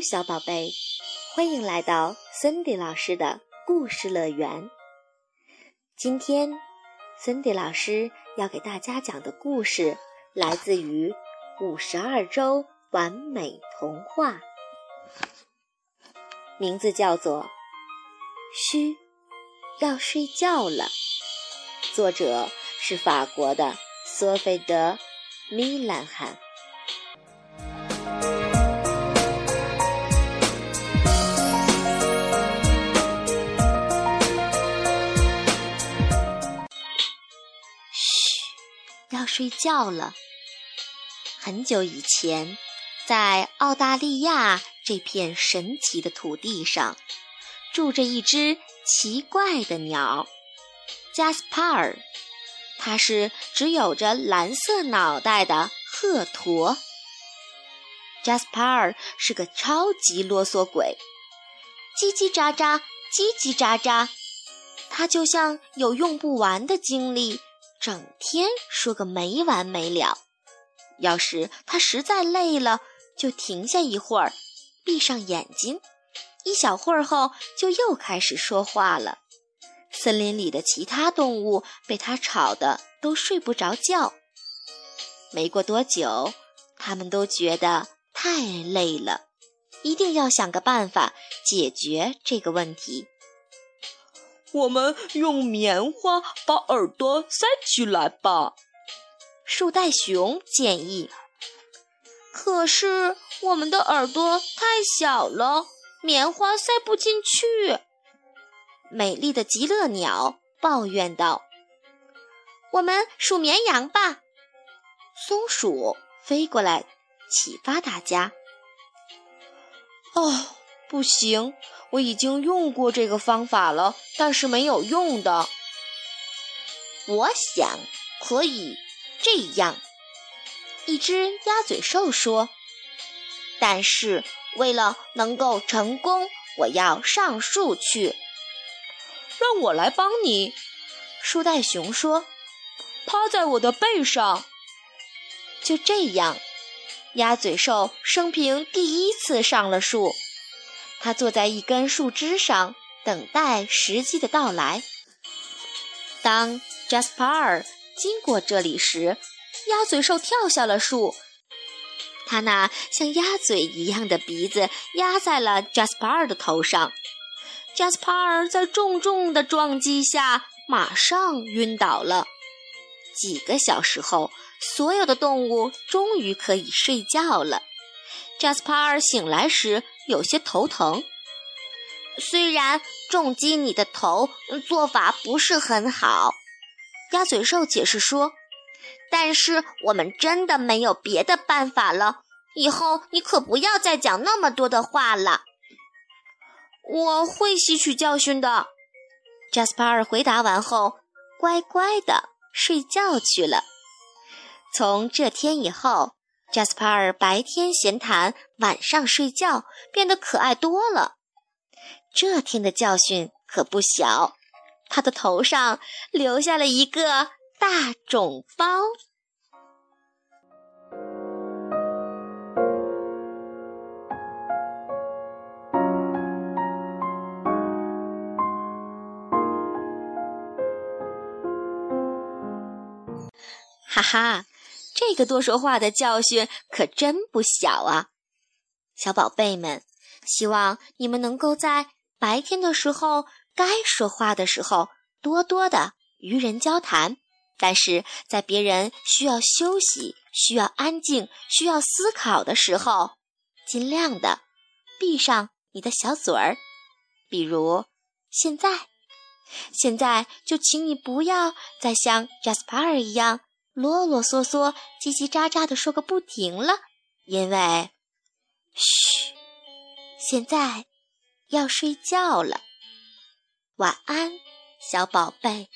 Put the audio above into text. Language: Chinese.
小宝贝，欢迎来到森迪老师的故事乐园。今天，森迪老师要给大家讲的故事来自于《五十二周完美童话》，名字叫做《嘘，要睡觉了》，作者是法国的索菲德·米兰汉。睡觉了。很久以前，在澳大利亚这片神奇的土地上，住着一只奇怪的鸟——加斯帕尔。它是只有着蓝色脑袋的鹤驼。加斯帕尔是个超级啰嗦鬼，叽叽喳喳，叽叽喳喳，他就像有用不完的精力。整天说个没完没了。要是他实在累了，就停下一会儿，闭上眼睛，一小会儿后就又开始说话了。森林里的其他动物被他吵得都睡不着觉。没过多久，他们都觉得太累了，一定要想个办法解决这个问题。我们用棉花把耳朵塞起来吧，树袋熊建议。可是我们的耳朵太小了，棉花塞不进去。美丽的极乐鸟抱怨道：“我们数绵羊吧。”松鼠飞过来启发大家。哦，不行。我已经用过这个方法了，但是没有用的。我想可以这样。一只鸭嘴兽说：“但是为了能够成功，我要上树去。”让我来帮你，树袋熊说：“趴在我的背上。”就这样，鸭嘴兽生平第一次上了树。他坐在一根树枝上，等待时机的到来。当 Jasper 经过这里时，鸭嘴兽跳下了树。他那像鸭嘴一样的鼻子压在了 Jasper 的头上。Jasper 在重重的撞击下马上晕倒了。几个小时后，所有的动物终于可以睡觉了。Jasper 醒来时。有些头疼。虽然重击你的头做法不是很好，鸭嘴兽解释说，但是我们真的没有别的办法了。以后你可不要再讲那么多的话了。我会吸取教训的。贾斯帕尔回答完后，乖乖的睡觉去了。从这天以后。加斯帕尔白天闲谈，晚上睡觉，变得可爱多了。这天的教训可不小，他的头上留下了一个大肿包。哈哈。这个多说话的教训可真不小啊，小宝贝们，希望你们能够在白天的时候，该说话的时候，多多的与人交谈；但是在别人需要休息、需要安静、需要思考的时候，尽量的闭上你的小嘴儿。比如现在，现在就请你不要再像 Jasper 一样。啰啰嗦嗦、叽叽喳喳地说个不停了，因为，嘘，现在要睡觉了。晚安，小宝贝。